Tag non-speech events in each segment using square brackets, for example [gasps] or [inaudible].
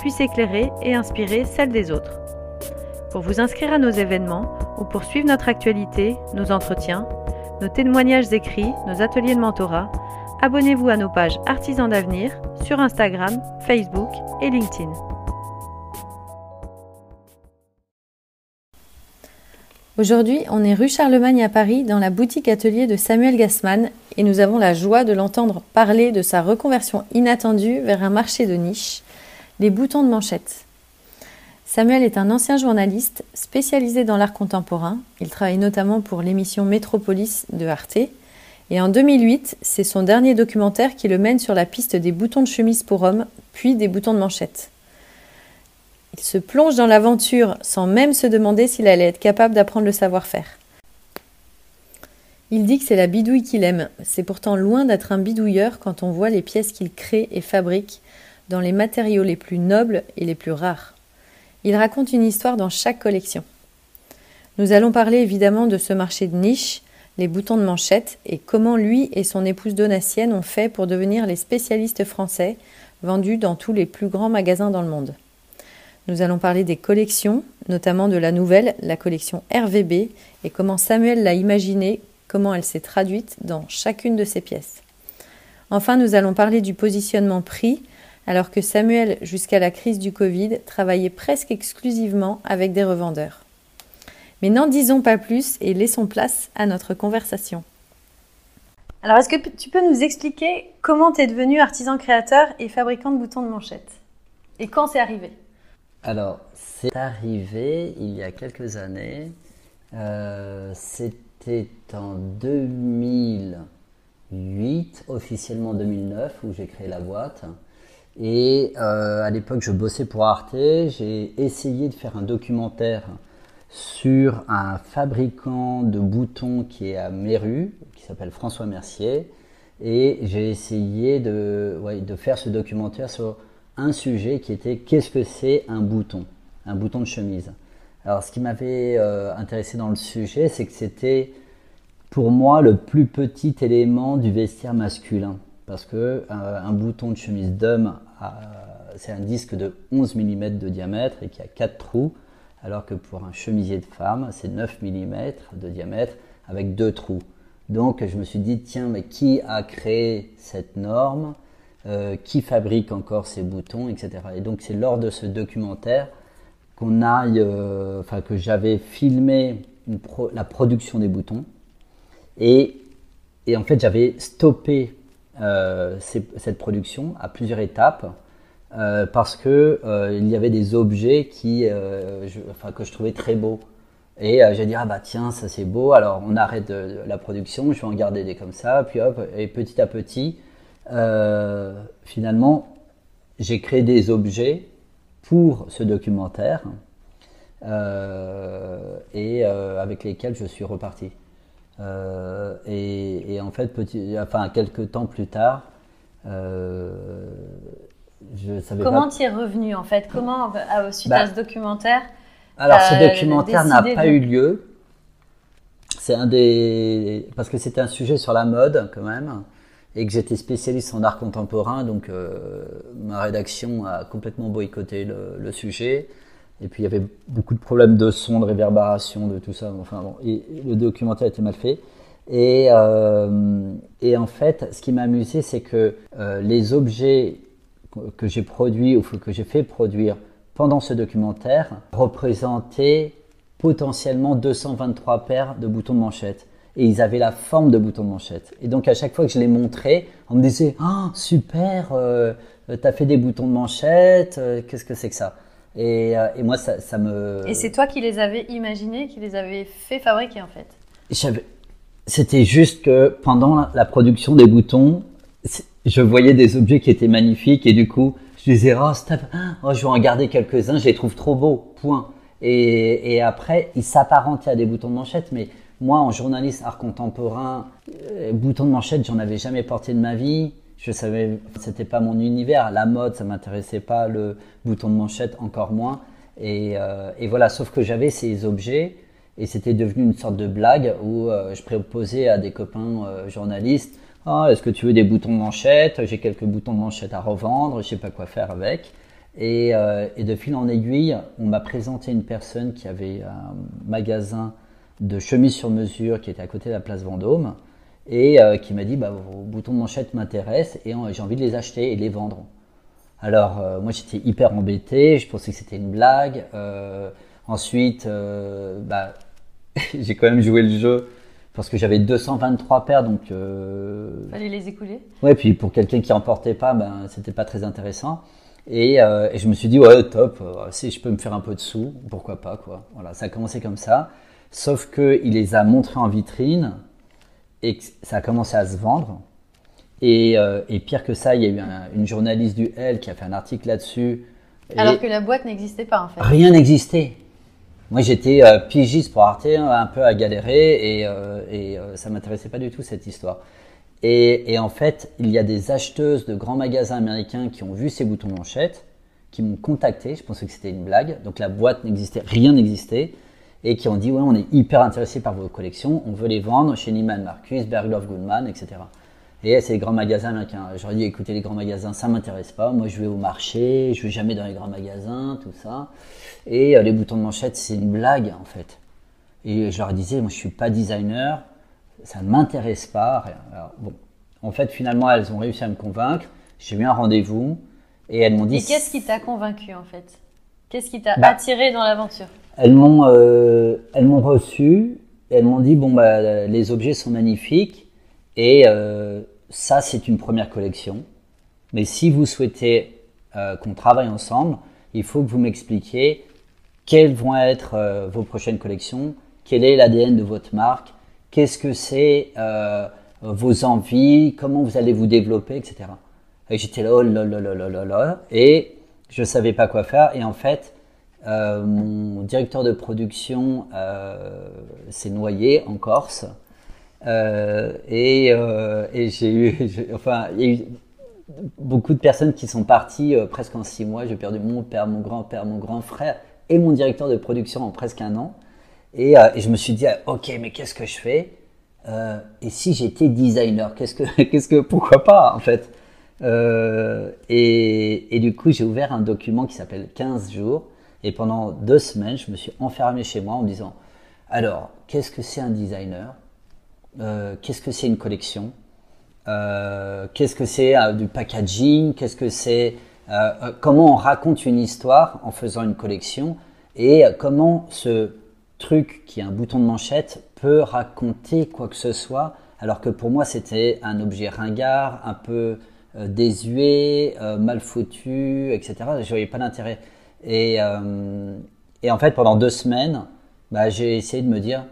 puisse éclairer et inspirer celle des autres. Pour vous inscrire à nos événements ou pour suivre notre actualité, nos entretiens, nos témoignages écrits, nos ateliers de mentorat, abonnez-vous à nos pages Artisans d'avenir sur Instagram, Facebook et LinkedIn. Aujourd'hui, on est rue Charlemagne à Paris dans la boutique atelier de Samuel Gassman et nous avons la joie de l'entendre parler de sa reconversion inattendue vers un marché de niche, les boutons de manchette. Samuel est un ancien journaliste spécialisé dans l'art contemporain. Il travaille notamment pour l'émission Métropolis de Arte. Et en 2008, c'est son dernier documentaire qui le mène sur la piste des boutons de chemise pour hommes, puis des boutons de manchette. Il se plonge dans l'aventure sans même se demander s'il allait être capable d'apprendre le savoir-faire. Il dit que c'est la bidouille qu'il aime. C'est pourtant loin d'être un bidouilleur quand on voit les pièces qu'il crée et fabrique dans les matériaux les plus nobles et les plus rares. Il raconte une histoire dans chaque collection. Nous allons parler évidemment de ce marché de niche, les boutons de manchette, et comment lui et son épouse Donatienne ont fait pour devenir les spécialistes français vendus dans tous les plus grands magasins dans le monde. Nous allons parler des collections, notamment de la nouvelle, la collection RVB, et comment Samuel l'a imaginée, comment elle s'est traduite dans chacune de ses pièces. Enfin, nous allons parler du positionnement prix alors que Samuel, jusqu'à la crise du Covid, travaillait presque exclusivement avec des revendeurs. Mais n'en disons pas plus et laissons place à notre conversation. Alors, est-ce que tu peux nous expliquer comment tu es devenu artisan créateur et fabricant de boutons de manchette? Et quand c'est arrivé? Alors, c'est arrivé il y a quelques années. Euh, C'était en 2008, officiellement 2009, où j'ai créé la boîte. Et euh, à l'époque, je bossais pour Arte. J'ai essayé de faire un documentaire sur un fabricant de boutons qui est à Méru, qui s'appelle François Mercier. Et j'ai essayé de, faire ce documentaire sur un sujet qui était qu'est-ce que c'est un bouton, un bouton de chemise. Alors, ce qui m'avait euh, intéressé dans le sujet, c'est que c'était pour moi le plus petit élément du vestiaire masculin parce que euh, un bouton de chemise d'homme, c'est un disque de 11 mm de diamètre et qui a 4 trous, alors que pour un chemisier de femme, c'est 9 mm de diamètre avec 2 trous. Donc je me suis dit, tiens, mais qui a créé cette norme? Euh, Qui fabrique encore ces boutons, etc. Et donc c'est lors de ce documentaire qu'on euh, que j'avais filmé la production des boutons. Et, en fait j'avais stoppé cette production à plusieurs étapes euh, parce que euh, il y avait des objets qui, que je trouvais très beaux. Et j'ai dit ah bah tiens ça c'est beau alors on arrête la production je vais en garder des comme ça puis hop et petit à petit finalement j'ai créé des objets pour ce documentaire et avec lesquels je suis reparti. Euh, et, en fait, petit, enfin, quelques temps plus tard, euh, je savais Comment tu es revenu en fait? Comment, euh, suite à bah, ce documentaire Alors, ce documentaire n'a pas eu lieu. C'est un des. Parce que c'était un sujet sur la mode quand même. et que j'étais spécialiste en art contemporain, donc ma rédaction a complètement boycotté le, sujet. Et puis il y avait beaucoup de problèmes de son, de réverbération, de tout ça. Enfin bon, et le documentaire était mal fait. Et, et en fait, ce qui m'a amusé, c'est que les objets que j'ai produits ou que j'ai fait produire pendant ce documentaire représentaient potentiellement 223 paires de boutons de manchette. Et ils avaient la forme de boutons de manchette. Et donc à chaque fois que je les montrais, on me disait Ah, super, euh, t'as fait des boutons de manchette, euh, qu'est-ce que c'est que ça? Et, euh, et, moi, ça, ça me. Et c'est toi qui les avais imaginés, qui les avais fait fabriquer en fait C'était juste que pendant la production des boutons, je voyais des objets qui étaient magnifiques et du coup, je disais, oh, stop, oh, je vais en garder quelques-uns, je les trouve trop beaux, point. Et, et après, ils s'apparentaient à des boutons de manchette, mais moi, en journaliste art contemporain, euh, boutons de manchette, j'en avais jamais porté de ma vie. Je savais, c'était pas mon univers. La mode, ça m'intéressait pas. Le bouton de manchette, encore moins. Et, euh, voilà, sauf que j'avais ces objets et c'était devenu une sorte de blague où euh, je proposais à des copains euh, journalistes ah, est-ce que tu veux des boutons de manchette? J'ai quelques boutons de manchette à revendre, je sais pas quoi faire avec. Et de fil en aiguille, on m'a présenté une personne qui avait un magasin de chemises sur mesure qui était à côté de la place Vendôme et euh, qui m'a dit bah, vos boutons de manchette m'intéressent et j'ai envie de les acheter et les vendre. Alors euh, moi j'étais hyper embêté, je pensais que c'était une blague. Euh, ensuite, bah, [laughs] j'ai quand même joué le jeu parce que j'avais 223 paires, donc. Euh... Fallait les écouler. Ouais, puis pour quelqu'un qui en portait pas, ben c'était pas très intéressant. Et, euh, et, je me suis dit ouais top, euh, si je peux me faire un peu de sous, pourquoi pas quoi. Voilà, ça a commencé comme ça. Sauf que il les a montrés en vitrine et ça a commencé à se vendre. Et, euh, et pire que ça, il y a eu un, une journaliste du L qui a fait un article là-dessus. Alors que la boîte n'existait pas en fait. Rien n'existait. Moi, j'étais euh, pigiste pour Arte, hein, un peu à galérer, et, euh, et euh, ça m'intéressait pas du tout cette histoire. Et, et, en fait, il y a des acheteuses de grands magasins américains qui ont vu ces boutons manchettes, qui m'ont contacté. Je pensais que c'était une blague. Donc la boîte n'existait, rien n'existait, et qui ont dit ouais, on est hyper intéressé par vos collections, on veut les vendre chez Neiman Marcus, Bergdorf Goodman, etc. Et c'est les grands magasins américains. J'aurais dit, écoutez, les grands magasins, ça m'intéresse pas. Moi, je vais au marché, je vais jamais dans les grands magasins, tout ça. Et euh, les boutons de manchette, c'est une blague, en fait. Et je leur disais, moi, je suis pas designer, ça ne m'intéresse pas. Alors, bon, en fait, finalement, elles ont réussi à me convaincre. J'ai eu un rendez-vous et elles m'ont dit. Et qu'est-ce qui t'a convaincu, en fait? Qu'est-ce qui t'a bah, attiré dans l'aventure? Elles m'ont, euh, elles m'ont reçu. Elles m'ont dit, bon, bah, les objets sont magnifiques. Et euh, ça, c'est une première collection. Mais si vous souhaitez euh, qu'on travaille ensemble, il faut que vous m'expliquiez quelles vont être vos prochaines collections, quel est l'ADN de votre marque, qu'est-ce que c'est vos envies, comment vous allez vous développer, etc. Et j'étais là, oh là là là là là et je savais pas quoi faire. Et en fait, euh, mon directeur de production euh, s'est noyé en Corse. Euh, et, j'ai eu, [laughs] enfin, il y a eu beaucoup de personnes qui sont parties presque en six mois. J'ai perdu mon père, mon grand-père, mon grand frère et mon directeur de production en presque un an. Et, je me suis dit, ok, mais qu'est-ce que je fais? Et si j'étais designer, qu'est-ce que, [laughs] qu'est-ce que, pourquoi pas en fait? Et du coup, j'ai ouvert un document qui s'appelle 15 jours. Et pendant deux semaines, je me suis enfermé chez moi en me disant, alors, qu'est-ce que c'est un designer? Euh, qu'est-ce que c'est une collection, euh, qu'est-ce que c'est euh, du packaging, qu'est-ce que c'est, comment on raconte une histoire en faisant une collection? Et comment ce truc qui est un bouton de manchette peut raconter quoi que ce soit, alors que pour moi c'était un objet ringard, un peu désuet, mal foutu, etc. Je voyais pas d'intérêt. Et, et en fait pendant deux semaines, bah, j'ai essayé de me dire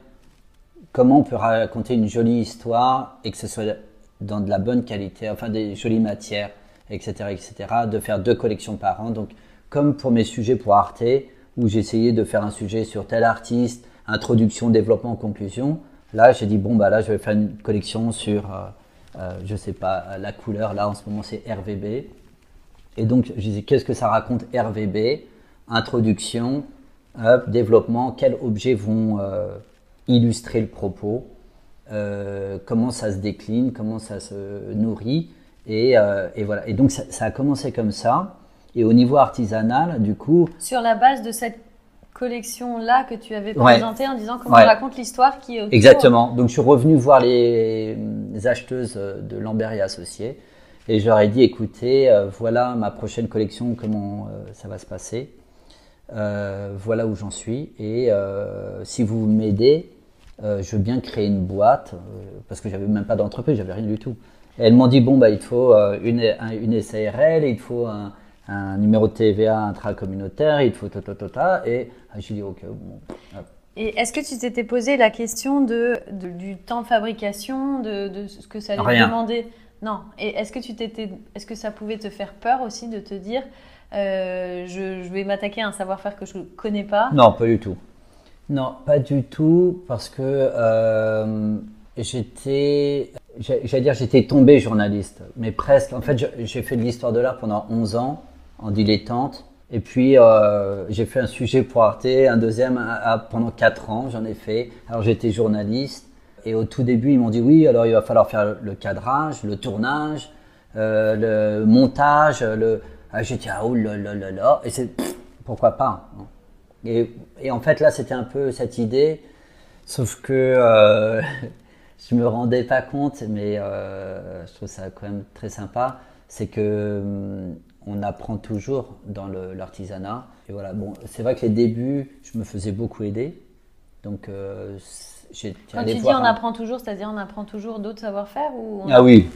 comment on peut raconter une jolie histoire et que ce soit dans de la bonne qualité, enfin des jolies matières, etc., etc., de faire deux collections par an. Donc, comme pour mes sujets pour Arte, où j'essayais de faire un sujet sur tel artiste, introduction, développement, conclusion, là, j'ai dit, bon, bah là, je vais faire une collection sur, euh, euh, je sais pas, la couleur, là, en ce moment, c'est RVB. Et donc, je disais, qu'est-ce que ça raconte RVB Introduction, développement, quels objets vont... Euh, illustrer le propos. comment ça se décline, comment ça se nourrit. Et, et voilà. Et donc ça, ça, a commencé comme ça. Et au niveau artisanal, du coup. Sur la base de cette collection-là que tu avais présentée en disant comment on raconte l'histoire qui est autour. Exactement. Donc je suis revenu voir les, acheteuses de Lambert et Associés et je leur ai dit écoutez, euh, voilà ma prochaine collection, comment euh, ça va se passer. Euh, voilà où j'en suis et si vous m'aidez, je veux bien créer une boîte parce que j'avais même pas d'entreprise, j'avais rien du tout. Et elles m'ont dit bon bah il faut une, une SARL, il faut un, un numéro de TVA intracommunautaire, il faut ta ta ta ta. Et ah, j'ai dit, ok, bon. Et est-ce que tu t'étais posé la question de, du temps de fabrication, de, de ce que ça allait demander? Non. Et est-ce que tu t'étais, est-ce que ça pouvait te faire peur aussi de te dire, euh, je, vais m'attaquer à un savoir-faire que je ne connais pas Non, pas du tout. Non, pas du tout, parce que euh, j'étais, j'allais dire, j'étais tombé journaliste, mais presque. En fait, j'ai fait de l'histoire de l'art pendant 11 ans en dilettante. Et puis, euh, j'ai fait un sujet pour Arte, un deuxième pendant quatre ans, j'en ai fait. Alors, j'étais journaliste. Et au tout début, ils m'ont dit oui, alors il va falloir faire le cadrage, le tournage, le montage. Le... Ah, j'ai dit, ah, oh là là là là. Et c'est, pourquoi pas hein. et, et, en fait, là, c'était un peu cette idée. Sauf que euh, [laughs] je me rendais pas compte, mais euh, je trouve ça quand même très sympa. C'est que hum, on apprend toujours dans l'artisanat. Et voilà, bon, c'est vrai que les débuts, je me faisais beaucoup aider. Donc, euh, Quand tu dis on apprend toujours, c'est-à-dire on apprend toujours d'autres savoir-faire ou Ah oui,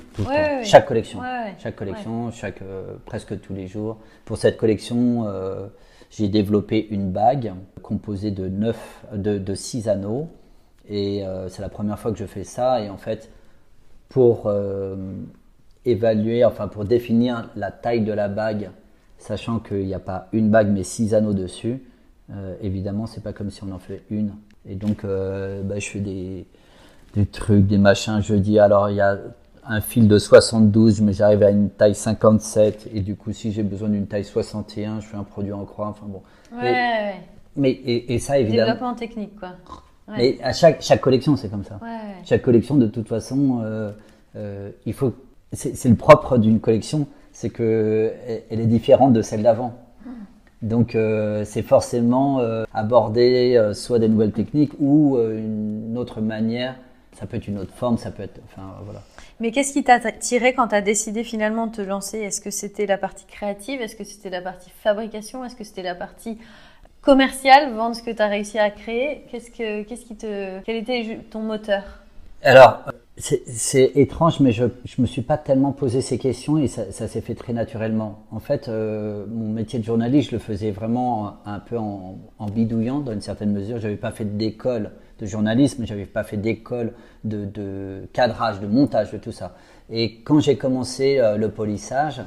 chaque collection. chaque collection, chaque, euh, presque tous les jours. Pour cette collection, euh, j'ai développé une bague composée de, neuf, de, de six anneaux. Et c'est la première fois que je fais ça. Et en fait, pour évaluer, enfin pour définir la taille de la bague, sachant qu'il n'y a pas une bague mais six anneaux dessus, euh, évidemment c'est pas comme si on en fait une. Et donc euh, bah, je fais des, des, trucs, des machins, je dis alors il y a un fil de 72 mais j'arrive à une taille 57 et du coup si j'ai besoin d'une taille 61 je fais un produit en croix, enfin bon. Ouais, mais, et, et, ça évidemment. Développement technique quoi. Mais à chaque, chaque collection c'est comme ça. Chaque collection de toute façon euh, euh il faut c'est le propre d'une collection, c'est que elle est différente de celle d'avant. Donc euh, c'est forcément euh, aborder euh, soit des nouvelles techniques ou une autre manière. Ça peut être une autre forme, ça peut être. Enfin voilà. Mais qu'est-ce qui t'a tiré quand tu as décidé finalement de te lancer? Est-ce que c'était la partie créative? Est-ce que c'était la partie fabrication? Est-ce que c'était la partie commerciale, vendre ce que tu as réussi à créer? Qu'est-ce que, qu'est-ce qui te, quel était ton moteur? Alors, c'est étrange, mais je ne me suis pas tellement posé ces questions et ça, s'est fait très naturellement. En fait, euh, mon métier de journaliste, je le faisais vraiment un peu en, bidouillant dans une certaine mesure. J'avais pas fait d'école de journalisme, j'avais pas fait d'école de, de, cadrage, de montage, de tout ça. Et quand j'ai commencé euh, le polissage,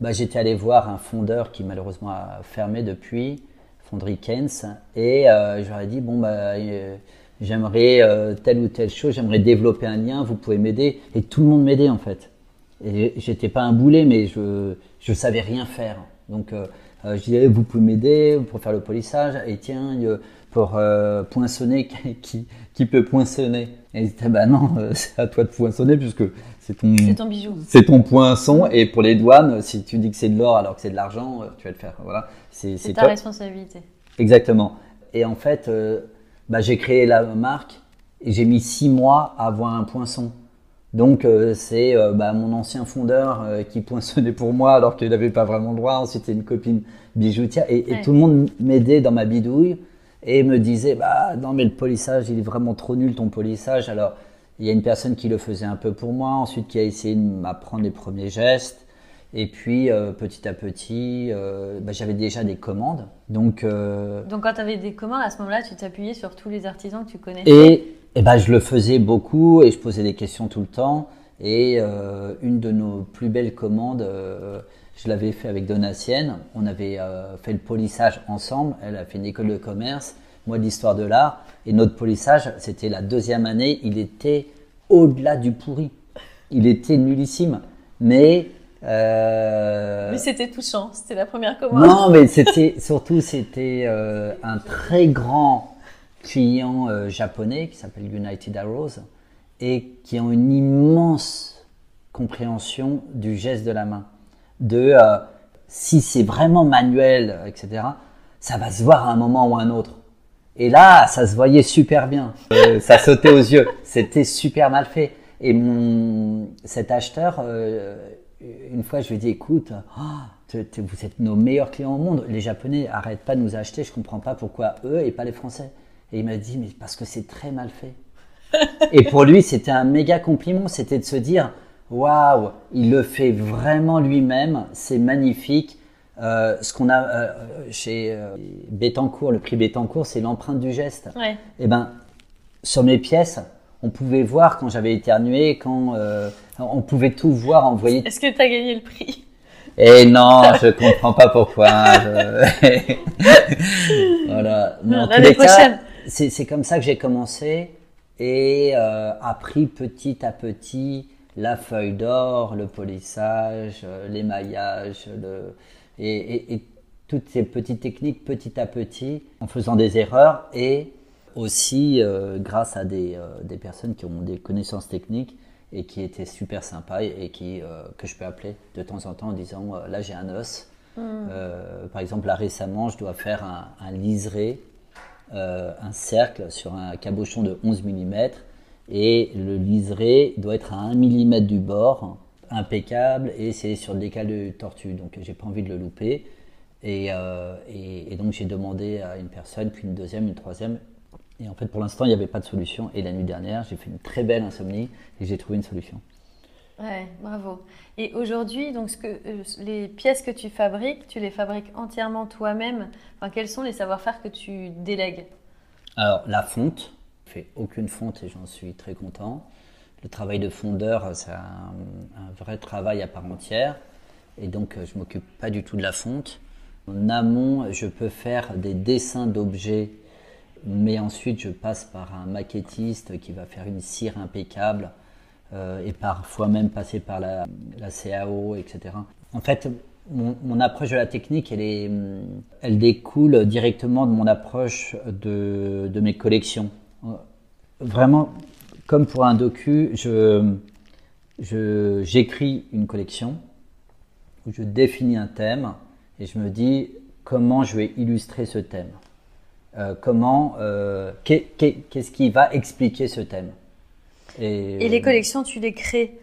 bah, j'étais allé voir un fondeur qui malheureusement a fermé depuis, Fonderie Kens, et euh, je leur ai dit bon bah euh, j'aimerais euh, telle ou telle chose, j'aimerais développer un lien, vous pouvez m'aider. Et tout le monde m'aidait en fait. Et j'étais pas un boulet, mais je je savais rien faire. Donc euh, euh, je disais vous pouvez m'aider pour faire le polissage. Et tiens pour poinçonner [laughs] qui qui peut poinçonner. Et ils disaient bah non c'est à toi de poinçonner puisque c'est ton c'est ton bijou c'est ton poinçon et pour les douanes si tu dis que c'est de l'or alors que c'est de l'argent tu vas le faire voilà c'est ta responsabilité. Exactement. Et en fait bah, j'ai créé la marque et j'ai mis six mois à avoir un poinçon. Donc euh, c'est euh, bah, mon ancien fondeur euh, qui poinçonnait pour moi alors qu'il n'avait pas vraiment le droit. Ensuite, c'était une copine bijoutière et, et tout le monde m'aidait dans ma bidouille et me disait bah non mais le polissage il est vraiment trop nul ton polissage. Alors il y a une personne qui le faisait un peu pour moi, ensuite qui a essayé de m'apprendre les premiers gestes. Et puis euh, petit à petit, euh, bah, j'avais déjà des commandes. Donc, euh, Donc quand tu avais des commandes, à ce moment-là, tu t'appuyais sur tous les artisans que tu connaissais Et, et bah, je le faisais beaucoup et je posais des questions tout le temps. Et une de nos plus belles commandes, je l'avais fait avec Donatienne. On avait fait le polissage ensemble. Elle a fait une école de commerce, moi de l'histoire de l'art. Et notre polissage, c'était la deuxième année. Il était au-delà du pourri. Il était nullissime. Mais euh... Mais c'était touchant, c'était la première commande. Non, mais c'était surtout c'était euh, un très grand client euh, japonais qui s'appelle United Arrows et qui ont une immense compréhension du geste de la main. De euh, si c'est vraiment manuel, etc., ça va se voir à un moment ou à un autre. Et là, ça se voyait super bien. Ça sautait aux yeux. C'était super mal fait. Et mon, cet acheteur, une fois, je lui ai dit, écoute, oh, vous êtes nos meilleurs clients au monde. Les Japonais arrêtent pas de nous acheter. Je comprends pas pourquoi eux et pas les Français. Et il m'a dit, mais parce que c'est très mal fait. [laughs] et pour lui, c'était un méga compliment. C'était de se dire, waouh, il le fait vraiment lui-même. C'est magnifique. Euh, ce qu'on a euh, chez euh, le prix Bettencourt, c'est l'empreinte du geste. Ouais. Et eh ben, sur mes pièces, on pouvait voir quand j'avais éternué, quand on pouvait tout voir, envoyer. Est-ce que tu as gagné le prix? Eh non, je comprends pas pourquoi. [laughs] voilà. Mais en tous les cas, c'est comme ça que j'ai commencé et appris petit à petit la feuille d'or, le polissage, l'émaillage, le et, toutes ces petites techniques petit à petit en faisant des erreurs et aussi euh, grâce à des, euh, des, personnes qui ont des connaissances techniques et qui étaient super sympas et, qui, euh, que je peux appeler de temps en temps en disant là j'ai un os. Hmm. par exemple là récemment je dois faire un, un liseré, un cercle sur un cabochon de 11 mm et le liseré doit être à 1 mm du bord impeccable et c'est sur le décal de tortue, donc j'ai pas envie de le louper. Euh, et, et, donc j'ai demandé à une personne, puis une deuxième, une troisième. Et en fait, pour l'instant, il n'y avait pas de solution. Et la nuit dernière, j'ai fait une très belle insomnie et j'ai trouvé une solution. Ouais, bravo. Et aujourd'hui, donc ce que, euh, les pièces que tu fabriques, tu les fabriques entièrement toi-même. Enfin, quels sont les savoir-faire que tu délègues? Alors, la fonte. Je fais aucune fonte et j'en suis très content le travail de fondeur, c'est un, vrai travail à part entière. Et donc, je m'occupe pas du tout de la fonte. En amont, je peux faire des dessins d'objets, mais ensuite, je passe par un maquettiste qui va faire une cire impeccable euh, et parfois même passer par la, CAO, etc. En fait, mon, approche de la technique, elle, est, elle découle directement de mon approche de, mes collections. Vraiment, comme pour un docu, j'écris une collection je définis un thème et je me dis comment je vais illustrer ce thème. Euh, comment, euh, qu'est-ce qui va expliquer ce thème? Et, et, les collections, tu les crées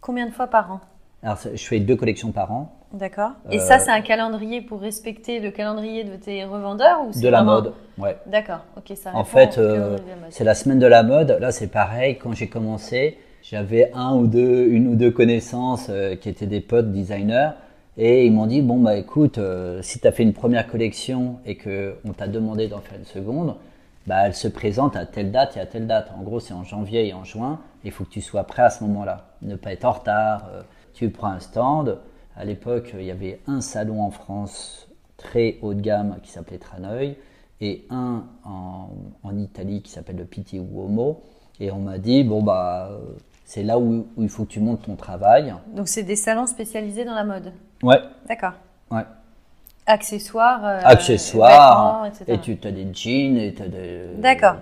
combien de fois par an? Alors, je fais deux collections par an. D'accord. Et ça, c'est un calendrier pour respecter le calendrier de tes revendeurs ou De la mode, ouais. D'accord, ok, ça En fait, euh, c'est la semaine de la mode. Là, c'est pareil. Quand j'ai commencé, j'avais un ou deux, une ou deux connaissances euh, qui étaient des potes designers. Et ils m'ont dit, bon, bah écoute, euh, si tu as fait une première collection et qu'on t'a demandé d'en faire une seconde, bah, elle se présente à telle date et à telle date. En gros, c'est en janvier et en juin. Il faut que tu sois prêt à ce moment-là. Ne pas être en retard. tu prends un stand à l'époque, il y avait un salon en France très haut de gamme qui s'appelait Traneuil et un en, Italie qui s'appelle le Pitti Uomo. Et on m'a dit, bon, bah, c'est là où, il faut que tu montes ton travail. Donc, c'est des salons spécialisés dans la mode Ouais. D'accord. Ouais. Accessoires. Euh, Accessoires. Et tu as des jeans et tu as des. D'accord.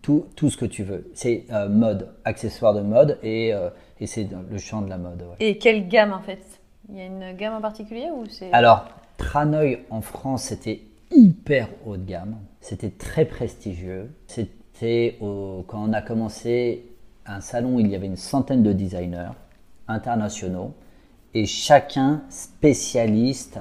Tout, tout, ce que tu veux. C'est euh, mode, accessoires de mode et, euh, et c'est le champ de la mode. Et quelle gamme en fait? Il y a une gamme en particulier ou c'est Alors, Traneuil en France, c'était hyper haut de gamme. C'était très prestigieux. C'était quand on a commencé un salon, il y avait une centaine de designers internationaux et chacun spécialiste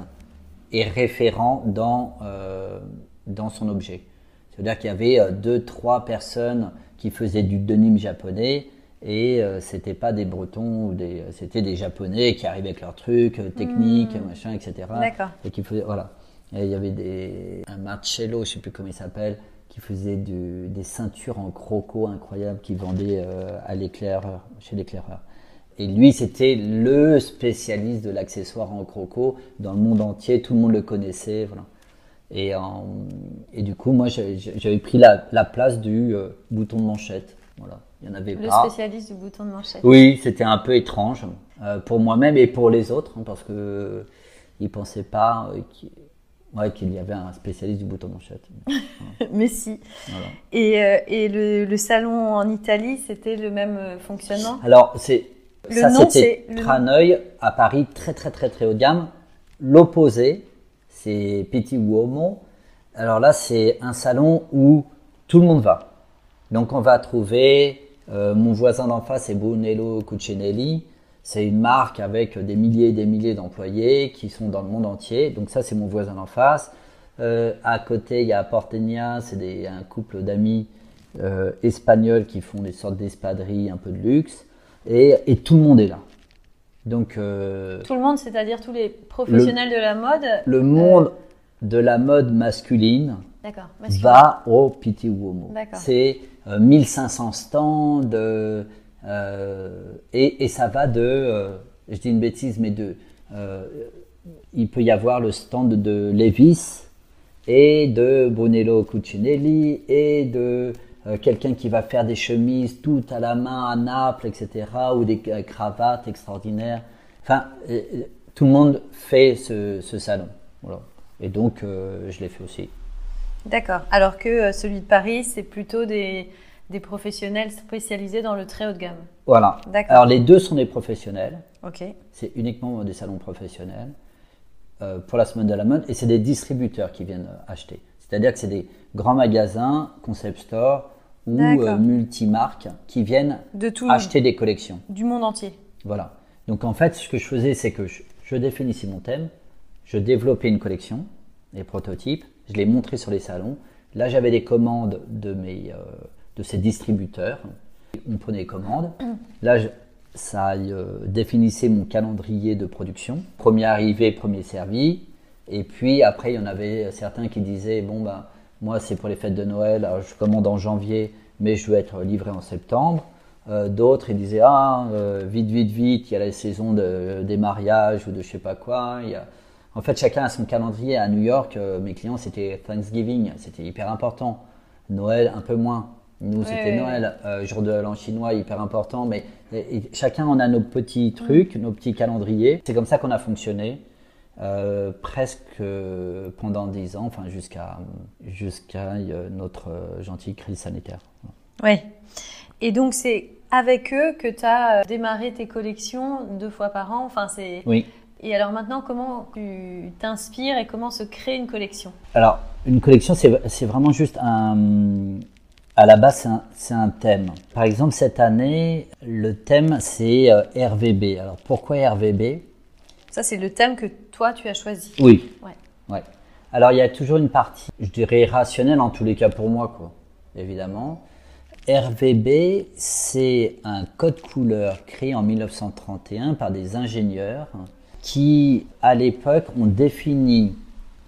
et référent dans, euh, dans son objet. C'est-à-dire qu'il y avait euh, deux, trois personnes qui faisaient du denim japonais et euh, c'était pas des Bretons ou des, c'était des Japonais qui arrivaient avec leurs trucs euh, techniques, machin, etc. D'accord. Et qui faisaient, voilà. Et il y avait des, un Marcello, je sais plus comment il s'appelle, qui faisait du, des ceintures en croco incroyables qui vendait euh, à l'éclaireur, chez l'éclaireur. Et lui, c'était le spécialiste de l'accessoire en croco dans le monde entier. Tout le monde le connaissait, voilà. Et, et du coup, moi, j'avais pris la, la place du bouton de manchette, voilà. Il y en avait le spécialiste du bouton de manchette. Oui, c'était un peu étrange euh, pour moi-même et pour les autres, hein, parce que ils pensaient pas. Euh, Ouais, qu'il y avait un spécialiste du bouton manchette. [laughs] Mais si. Et, euh, et le, salon en Italie, c'était le même euh, fonctionnement? Alors, c'est ça, c'était Traneuil à Paris, très très très très haut de gamme. L'opposé, c'est Petit Uomo. Alors là, c'est un salon où tout le monde va. Donc on va trouver euh, mon voisin d'en face, c'est Brunello Cucinelli. C'est une marque avec des milliers et des milliers d'employés qui sont dans le monde entier. Donc ça, c'est mon voisin d'en face. Euh, à côté, il y a Portenia, c'est un couple d'amis euh, espagnols qui font des sortes d'espadrilles un peu de luxe. Et, et, tout le monde est là. Donc, euh, tout le monde, c'est-à-dire tous les professionnels de la mode Le monde de la mode masculine va au Petit Uomo. C'est 1500 stands euh, et, ça va de, euh, je dis une bêtise, mais de, euh, il peut y avoir le stand de Levis et de Brunello Cucinelli et de quelqu'un qui va faire des chemises tout à la main à Naples, etc., ou des cravates extraordinaires. Enfin, tout le monde fait ce, salon. Et donc, je l'ai fait aussi. D'accord. Alors que celui de Paris, c'est plutôt des, des professionnels spécialisés dans le très haut de gamme. Voilà. Alors les deux sont des professionnels. Ok. C'est uniquement des salons professionnels euh, pour la semaine de la mode et c'est des distributeurs qui viennent euh, acheter. C'est-à-dire que c'est des grands magasins, concept store ou euh, multimarques qui viennent de acheter des collections. Du monde entier. Voilà. Donc en fait, ce que je faisais, c'est que je, je définissais mon thème, je développais une collection, les prototypes, je les montrais sur les salons. Là, j'avais des commandes de mes de ces distributeurs. On prenait commande. [coughs] Là, ça euh, définissait mon calendrier de production. Premier arrivé, premier servi. Et puis après, il y en avait certains qui disaient bon ben moi c'est pour les fêtes de Noël, je commande en janvier, mais je veux être livré en septembre. Euh, d'autres ils disaient ah euh, vite vite vite, il y a la saison de, des mariages ou de je sais pas quoi. Il y a... En fait, chacun a son calendrier. À New York, mes clients c'était Thanksgiving, c'était hyper important. Noël un peu moins. Nous, c'était Noël, euh, jour de l'an chinois, hyper important, mais chacun on a nos petits trucs, nos petits calendriers. C'est comme ça qu'on a fonctionné euh, presque pendant 10 ans, enfin jusqu'à jusqu'à euh, notre gentille crise sanitaire. Oui. Et donc c'est avec eux que tu as démarré tes collections deux fois par an? Enfin c'est. Oui. Et alors maintenant, comment tu t'inspires et comment se crée une collection? Alors, une collection, c'est vraiment juste un, à la base, c'est un, thème. Par exemple, cette année, le thème, c'est euh, RVB. Alors, pourquoi RVB Ça, c'est le thème que toi, tu as choisi. Oui. Ouais. Alors, il y a toujours une partie, je dirais, rationnelle, en tous les cas pour moi, quoi, évidemment. RVB, c'est un code couleur créé en 1931 par des ingénieurs qui, à l'époque, ont défini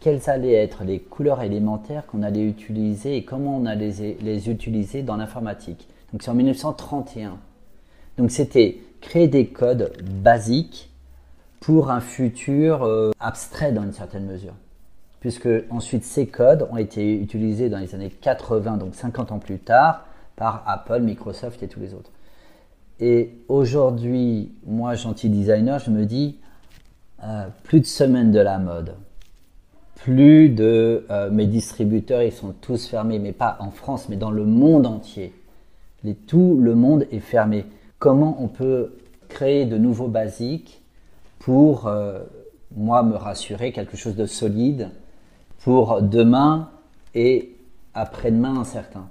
quelles allaient être les couleurs élémentaires qu'on allait utiliser et comment on allait les, utiliser dans l'informatique. Donc c'est en 1931. Donc c'était créer des codes basiques pour un futur euh, abstrait dans une certaine mesure. Puisque ensuite ces codes ont été utilisés dans les années 80, donc 50 ans plus tard, par Apple, Microsoft et tous les autres. Et aujourd'hui, moi, gentil designer, je me dis, euh, plus de semaine de la mode plus de euh, mes distributeurs, ils sont tous fermés, mais pas en France, mais dans le monde entier. tout le monde est fermé. Comment on peut créer de nouveaux basiques pour, euh, moi, me rassurer, quelque chose de solide pour demain et après-demain incertain.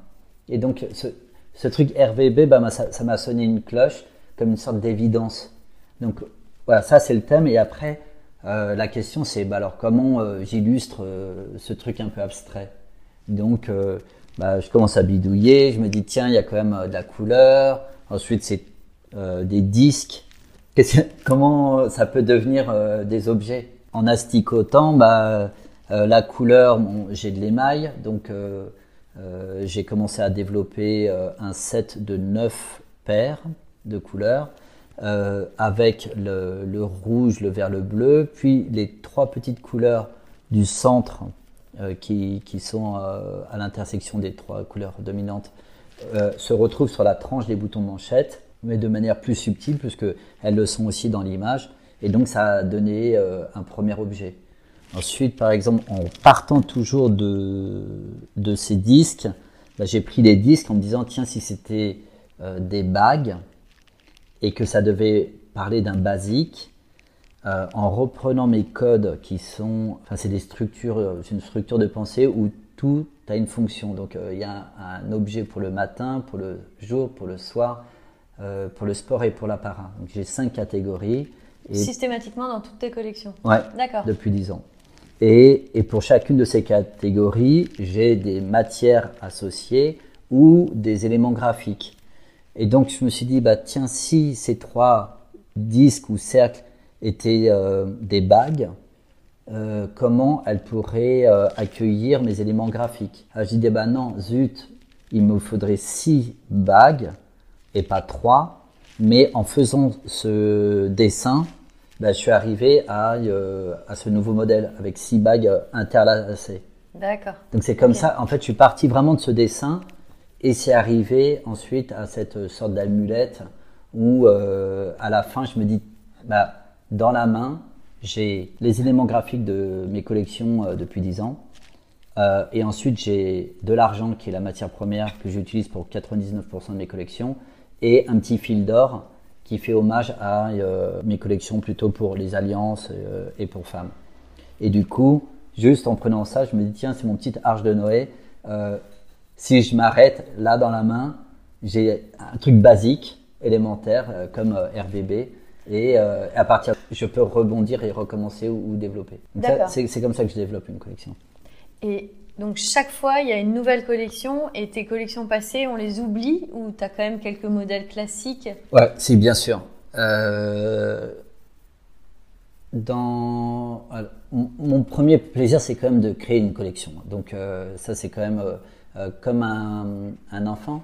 Et donc, ce, truc RVB, bah, ça m'a sonné une cloche comme une sorte d'évidence. Donc, voilà, ça c'est le thème. Et après, euh, la question c'est bah, alors comment euh, j'illustre ce truc un peu abstrait? Donc bah, je commence à bidouiller, je me dis tiens il y a quand même de la couleur. Ensuite c'est des disques. Comment ça peut devenir des objets En asticotant, bah, la couleur, j'ai de l'émail, donc j'ai commencé à développer un set de 9 paires de couleurs. Euh, avec le, rouge, le vert, le bleu, puis les trois petites couleurs du centre euh, qui, sont euh, à l'intersection des trois couleurs dominantes se retrouvent sur la tranche des boutons manchette, mais de manière plus subtile puisque elles le sont aussi dans l'image. Et donc ça a donné un premier objet. Ensuite, par exemple, en partant toujours de, de ces disques, bah, j'ai pris les disques en me disant, tiens, si c'était euh, des bagues et que ça devait parler d'un basique, euh, en reprenant mes codes qui sont, enfin, c'est des structures, euh, c'est une structure de pensée où tout a une fonction. Donc, il y a un objet pour le matin, pour le jour, pour le soir, pour le sport et pour l'apparat. Donc, j'ai cinq catégories. Systématiquement dans toutes tes collections Ouais. D'accord. Depuis dix ans. Et, et, pour chacune de ces catégories, j'ai des matières associées ou des éléments graphiques. Et donc je me suis dit, bah tiens, si ces trois disques ou cercles étaient euh, des bagues, euh, comment elles pourraient euh, accueillir mes éléments graphiques? Alors je dis, bah non, zut, il me faudrait six bagues et pas trois, mais en faisant ce dessin, bah, je suis arrivé à, euh, à ce nouveau modèle avec six bagues interlacées. D'accord. Donc c'est comme ça, en fait, je suis parti vraiment de ce dessin et c'est arrivé ensuite à cette sorte d'amulette où euh, à la fin, je me dis, bah, dans la main, j'ai les éléments graphiques de mes collections euh, depuis 10 ans. Euh, et ensuite, j'ai de l'argent qui est la matière première que j'utilise pour 99% de mes collections et un petit fil d'or qui fait hommage à euh, mes collections plutôt pour les alliances euh, et pour femmes. Et du coup, juste en prenant ça, je me dis tiens, c'est mon petit arche de Noé. Euh, si je m'arrête là dans la main, j'ai un truc basique, élémentaire, comme RVB. Et à partir, je peux rebondir et recommencer ou, ou développer. C'est comme ça que je développe une collection. Et donc chaque fois, il y a une nouvelle collection et tes collections passées, on les oublie ou tu as quand même quelques modèles classiques? Ouais, si, bien sûr. Euh, dans mon premier plaisir, c'est quand même de créer une collection. Donc euh, ça, c'est quand même euh, comme un, enfant.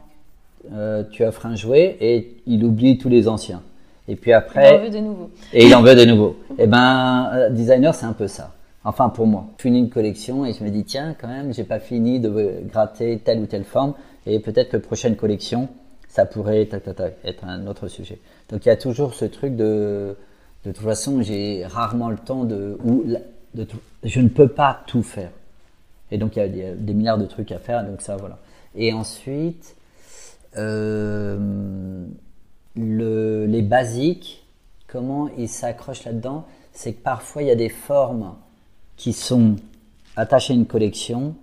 tu offres un jouet et il oublie tous les anciens. Et puis après, il en veut de nouveau. Et il en veut de nouveau. Et eh ben, designer, c'est un peu ça. Enfin, pour moi. Je finis une collection et je me dis, tiens, quand même, j'ai pas fini de gratter telle ou telle forme. Et peut-être que prochaine collection, ça pourrait être un autre sujet. Donc, il y a toujours ce truc de, de toute façon, j'ai rarement le temps de, ou, de je ne peux pas tout faire. Et donc, il y a des, milliards de trucs à faire. Donc, ça, voilà. Et ensuite, euh, le, les basiques, comment ils s'accrochent là-dedans, c'est que parfois, il y a des formes qui sont attachés à une collection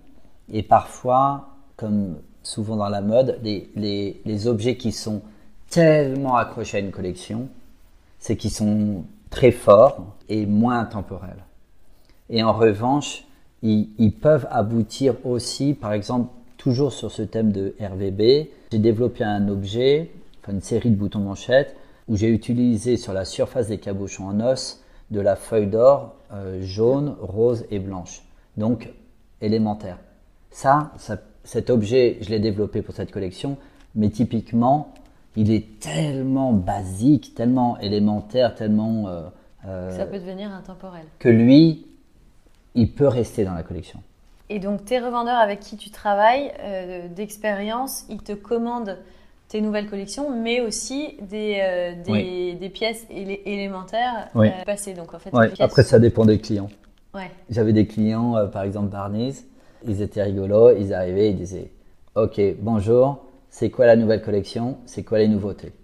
et parfois, comme souvent dans la mode, les, objets qui sont tellement accrochés à une collection, c'est qu'ils sont très forts et moins intemporels. Et en revanche, ils, ils, peuvent aboutir aussi, par exemple, toujours sur ce thème de RVB, j'ai développé un objet, enfin une série de boutons manchettes, où j'ai utilisé sur la surface des cabochons en os de la feuille d'or euh, jaune, rose et blanche. Donc élémentaire. Ça, cet objet, je l'ai développé pour cette collection, mais typiquement, il est tellement basique, tellement élémentaire, tellement... Euh, euh, ça peut devenir intemporel. Que lui, il peut rester dans la collection. Et donc tes revendeurs avec qui tu travailles d'expérience, ils te commandent tes nouvelles collections, mais aussi des, euh, des, pièces élémentaires oui. Euh, passées. Donc, en fait, Après, ça dépend des clients. J'avais des clients, euh, par exemple Barney's, ils étaient rigolos, ils arrivaient, ils disaient Ok, bonjour, c'est quoi la nouvelle collection? C'est quoi les nouveautés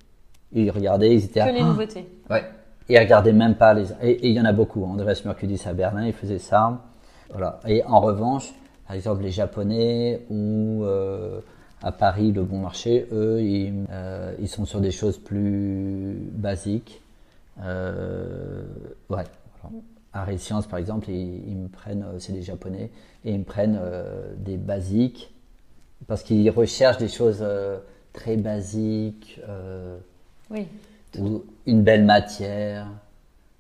Ils regardaient, ils étaient Que les nouveautés. Ouais. Ils regardaient même pas les. Et, il y en a beaucoup. Andrés Mercudis à Berlin, il faisait ça. Voilà. Et en revanche, par exemple, les Japonais ou à Paris, le bon marché, eux, ils, euh, ils sont sur des choses plus basiques. Euh, ouais, Sciences, par exemple, ils, me prennent, euh, c'est des Japonais, et ils me prennent euh, des basiques parce qu'ils recherchent des choses très basiques. oui. Ou une belle matière.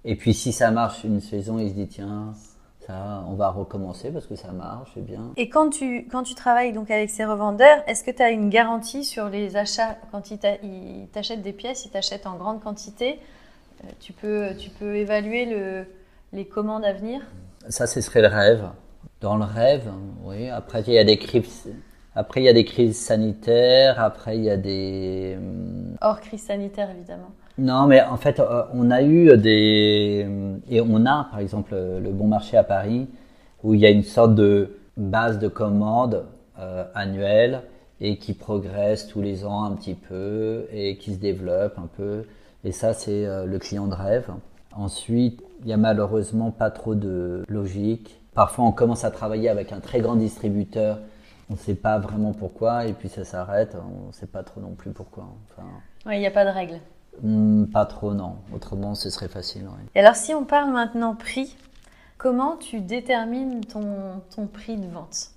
Et puis si ça marche une saison, ils se disent tiens, on va recommencer parce que ça marche, c'est bien. Et quand tu, quand tu travailles donc avec ces revendeurs, est-ce que tu as une garantie sur les achats? Quand ils t'achètent des pièces, ils t'achètent en grande quantité, euh, tu, peux, tu peux évaluer le, les commandes à venir? Ça, ce serait le rêve. Dans le rêve, oui. Après, il y a des crises. Après, il y a des crises sanitaires. Après, il y a des, hum, Hors crise sanitaire, évidemment. Non, mais en fait, euh, on a eu des. Et on a, par exemple, le Bon Marché à Paris, où il y a une sorte de base de commande euh, annuelle et qui progresse tous les ans un petit peu et qui se développe un peu. Et ça, c'est euh, le client de rêve. Ensuite, il n'y a malheureusement pas trop de logique. Parfois, on commence à travailler avec un très grand distributeur. On ne sait pas vraiment pourquoi, et puis ça s'arrête. On ne sait pas trop non plus pourquoi. Oui, il n'y a pas de règle. Hmm, pas trop, non. Autrement, ce serait facile. ouais. Et alors, si on parle maintenant prix, comment tu détermines ton, ton prix de vente?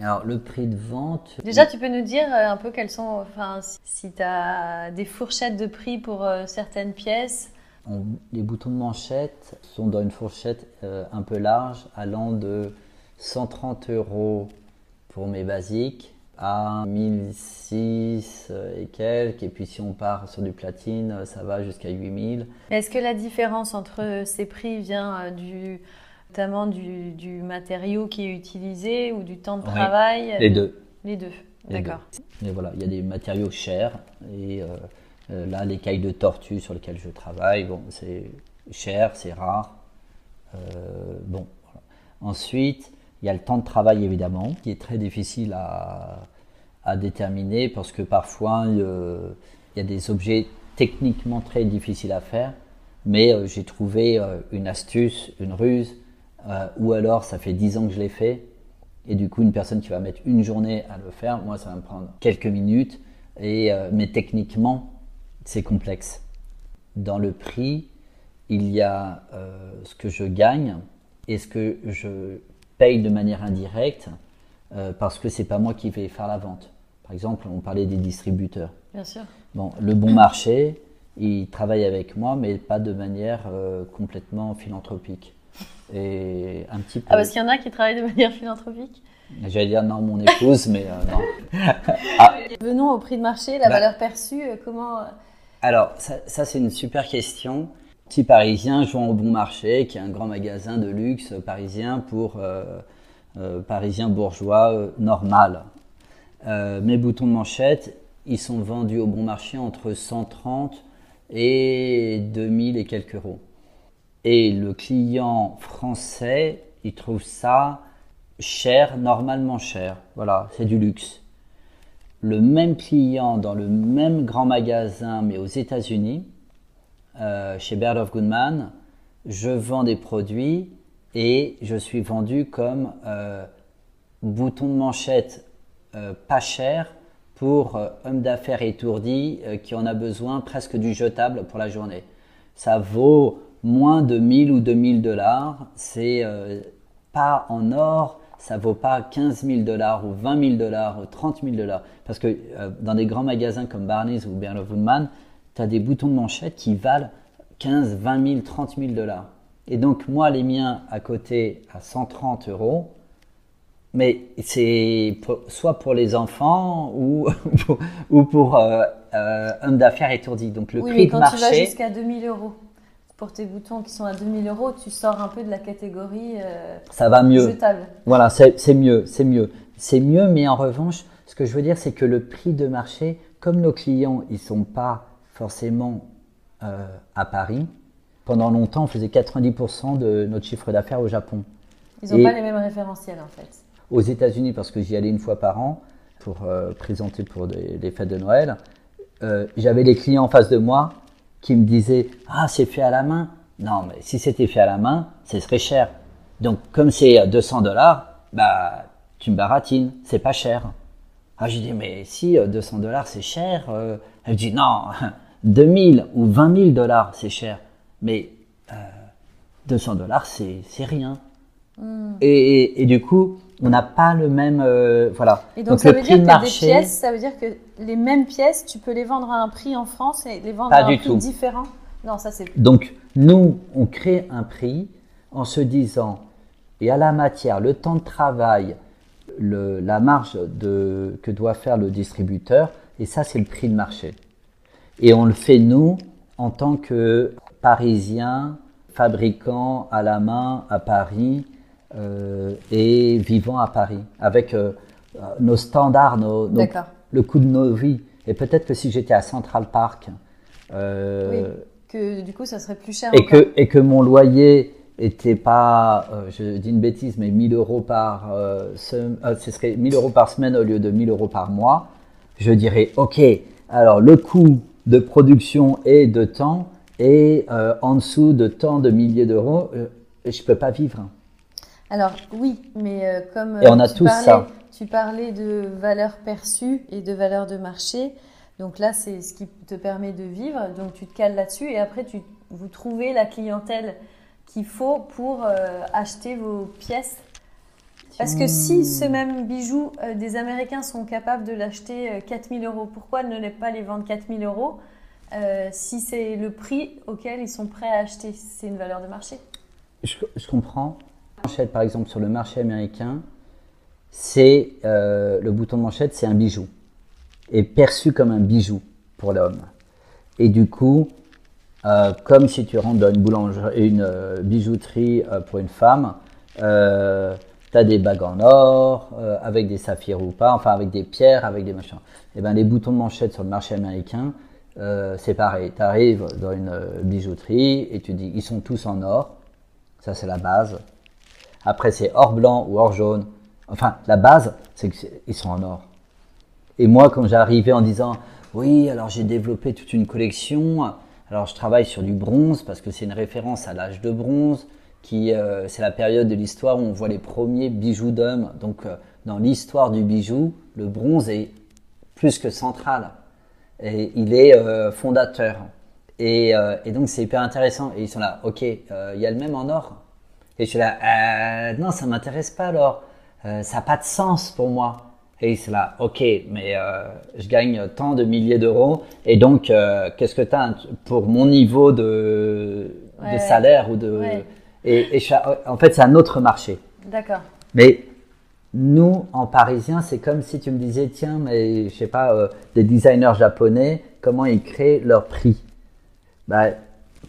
Alors, le prix de vente. Déjà, tu peux nous dire euh, un peu quels sont, enfin, si- tu as des fourchettes de prix pour euh, certaines pièces. On- les boutons de manchette sont dans une fourchette euh, un peu large, allant de 130 euros pour mes basiques à 1006 et quelques. Et puis si on part sur du platine, ça va jusqu'à 8000. Est-ce que la différence entre ces prix vient euh, du, notamment du, du matériau qui est utilisé ou du temps de Oui, travail? Les deux. Les deux, d'accord. Et voilà, il y a des matériaux chers. Et euh, euh, là, l'écaille de tortue sur lesquelles je travaille, bon, c'est cher, c'est rare. Euh, bon, voilà. Ensuite, il y a le temps de travail évidemment, qui est très difficile à, à déterminer parce que parfois euh, il y a des objets techniquement très difficiles à faire, mais euh, j'ai trouvé euh, une astuce, une ruse, ou alors ça fait 10 ans que je l'ai fait, et du coup une personne qui va mettre une journée à le faire, moi ça va me prendre quelques minutes, et, mais techniquement c'est complexe. Dans le prix, il y a ce que je gagne et ce que je paye de manière indirecte euh, parce que c'est pas moi qui vais faire la vente. Par exemple, on parlait des distributeurs. Bien sûr. Bon, le bon marché, il travaille avec moi, mais pas de manière euh, complètement philanthropique. Et un petit peu. Ah, parce qu'il y en a qui travaillent de manière philanthropique? J'allais dire non, mon épouse, mais euh, non. [laughs] Venons au prix de marché, la Bah. valeur perçue, comment. Alors, ça, ça, c'est une super question. Petit parisien jouant au bon marché, qui est un grand magasin de luxe parisien pour euh, euh, parisien bourgeois euh, normal. Mes boutons de manchette, ils sont vendus au bon marché entre 130 et 2000 et quelques euros. Et le client français, il trouve ça cher, normalement cher. Voilà, c'est du luxe le même client dans le même grand magasin, mais aux États-Unis, euh, chez Baird of Goodman, je vends des produits et je suis vendu comme euh, bouton de manchette euh, pas cher pour euh, homme d'affaires étourdi euh, qui en a besoin presque du jetable pour la journée. Ça vaut moins de 1000 ou 2000 dollars. C'est pas en or, ça vaut pas 15 000 dollars ou 20 000 dollars ou 30 000 dollars. Parce que euh, dans des grands magasins comme Barney's ou of Woodman, tu as des boutons de manchette qui valent 15, 20 000, 30 000 dollars. Et donc, moi, les miens à côté à 130 euros, mais c'est soit pour les enfants ou [laughs] pour, ou pour euh, euh, hommes d'affaires étourdis. Donc, le oui, prix mais de quand tu vas marché. jusqu'à 2000 euros pour tes boutons qui sont à 2000 euros, tu sors un peu de la catégorie euh, ça va mieux. jetable. Voilà, c'est c'est mieux, c'est mieux. C'est mieux, mais en revanche, ce que je veux dire, c'est que le prix de marché, comme nos clients, ils sont pas forcément euh, à Paris, pendant longtemps, on faisait 90% de notre chiffre d'affaires au Japon. Ils n'ont pas les mêmes référentiels en fait. Aux États-Unis, parce que j'y allais une fois par an pour euh, présenter pour des, des fêtes de Noël, euh, j'avais les clients en face de moi qui me disaient Ah, c'est fait à la main. Non, mais si c'était fait à la main, ce serait cher. Donc, comme c'est à 200 dollars, bah, tu me baratines, c'est pas cher. Ah, j'ai dit Mais si euh, 200 dollars c'est cher, elle me dit Non, 2000 ou 20 000 dollars c'est cher. Mais euh, 200 dollars c'est rien. Et, et- et du coup, on n'a pas le même. euh, voilà. Et donc, ça le veut prix dire de marché. des pièces, ça veut dire que les mêmes pièces, tu peux les vendre à un prix en France et les vendre à un prix tout. différent? Non, ça c'est. Donc, nous, on crée un prix en se disant, et à la matière, le temps de travail, le- la marge de, que doit faire le distributeur, et ça, c'est le prix de marché. Et on le fait, nous, en tant que Parisiens, fabricants à la main à Paris euh, et vivant à Paris, avec euh, nos standards, nos, nos- D'accord. le coût de nos vies. Et peut-être que si j'étais à Central Park, euh, que du coup ça serait plus cher. Et que, et que mon loyer était pas, je dis une bêtise, mais 1000 euros par, ce serait 1000 euros par semaine au lieu de 1000 euros par mois, je dirais, ok, alors le coût de production et de temps est en dessous de tant de milliers d'euros, je peux pas vivre. Alors oui, mais comme et on a tous ça. tu parlais de valeur perçue et de valeur de marché. Donc là, c'est ce qui te permet de vivre. Donc tu te cales là-dessus et après, tu, vous trouvez la clientèle qu'il faut pour euh, acheter vos pièces. Parce que si ce même bijou, euh, des Américains sont capables de l'acheter 4000 euh, euros, pourquoi ne pas les vendre 4000 euros si c'est le prix auquel ils sont prêts à acheter? C'est une valeur de marché. Je, comprends. Manchette, par exemple, sur le marché américain, c'est le bouton de manchette, c'est un bijou est perçu comme un bijou pour l'homme. Et du coup, euh, comme si tu rentres dans une boulangerie, une euh, bijouterie euh, pour une femme, tu as des bagues en or, avec des saphirs ou pas, enfin avec des pierres, avec des machins. Et eh ben les boutons de manchette sur le marché américain, c'est pareil. Tu arrives dans une bijouterie et tu dis, ils sont tous en or. Ça, c'est la base. Après, c'est or blanc ou or jaune. Enfin, la base, c'est qu'ils sont en or. Et moi, quand j'arrivais en disant, oui, alors j'ai développé toute une collection, alors je travaille sur du bronze parce que c'est une référence à l'âge de bronze, qui euh, c'est la période de l'histoire où on voit les premiers bijoux d'hommes. Donc euh, dans l'histoire du bijou, le bronze est plus que central et il est euh, fondateur. Et, et donc c'est hyper intéressant. Et ils sont là, ok, il y a le même en or. Et je suis là, non, ça m'intéresse pas alors. ça n'a pas de sens pour moi. Et c'est là, ok, mais euh, je gagne tant de milliers d'euros. Et donc, euh, qu'est-ce que tu as pour mon niveau de, de salaire ou de. Et, et en fait, c'est un autre marché. D'accord. Mais nous, en parisien, c'est comme si tu me disais, tiens, mais je sais pas, euh, des designers japonais, comment ils créent leur prix? Bah,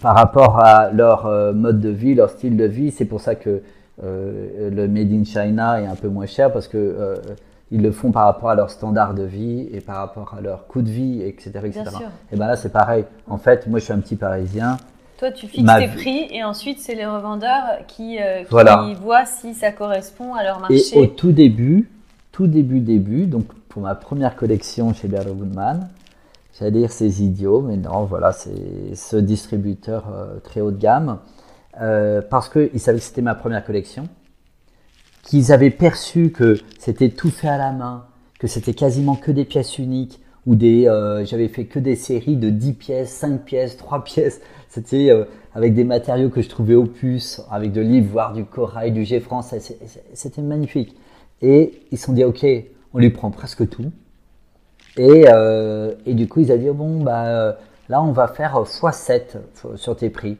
Par rapport à leur euh, mode de vie, leur style de vie, c'est pour ça que euh, le Made in China est un peu moins cher parce que ils le font par rapport à leur standard de vie et par rapport à leur coût de vie, etc. etc. Et ben là, c'est pareil. En fait, moi, je suis un petit Parisien. Toi, tu fixes tes prix et ensuite, c'est les revendeurs qui, euh, qui voient si ça correspond à leur marché. Et au tout début, tout début, début, donc pour ma première collection chez Berlo Goodman, j'allais dire c'est idiot, mais non, voilà, c'est ce distributeur euh, très haut de gamme, euh, parce qu'ils savaient que c'était ma première collection qu'ils avaient perçu que c'était tout fait à la main, que c'était quasiment que des pièces uniques, ou euh, j'avais fait que des séries de 10 pièces, 5 pièces, 3 pièces. [laughs] C'était euh, avec des matériaux que je trouvais au puce, avec de l'ivoire, du corail, du jet français. C'était magnifique. Et ils se sont dit, ok, on lui prend presque tout. Et, euh, et du coup, ils ont dit, bon, bah, là, on va faire x7 sur tes prix.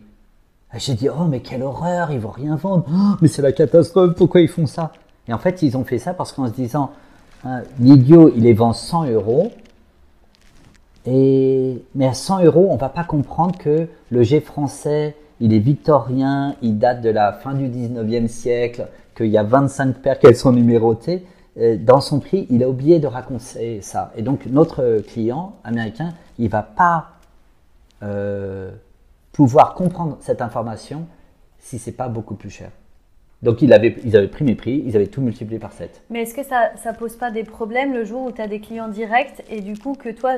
J'ai dit, oh, mais quelle horreur, ils vont rien vendre. Oh, [gasps] mais c'est la catastrophe, pourquoi ils font ça? Et en fait, ils ont fait ça parce qu'en se disant, hein, l'idiot, il les vend 100 euros. Et, mais à 100 euros, on va pas comprendre que le jet français, il est victorien, il date de la fin du 19e siècle, qu'il y a 25 paires qui sont numérotées. Dans son prix, il a oublié de raconter ça. Et donc, notre client américain, il va pas euh, pouvoir comprendre cette information si c'est pas beaucoup plus cher. Donc ils avaient, ils avaient pris mes prix, ils avaient tout multiplié par 7. Mais est-ce que ça ne pose pas des problèmes le jour où tu as des clients directs et du coup que toi,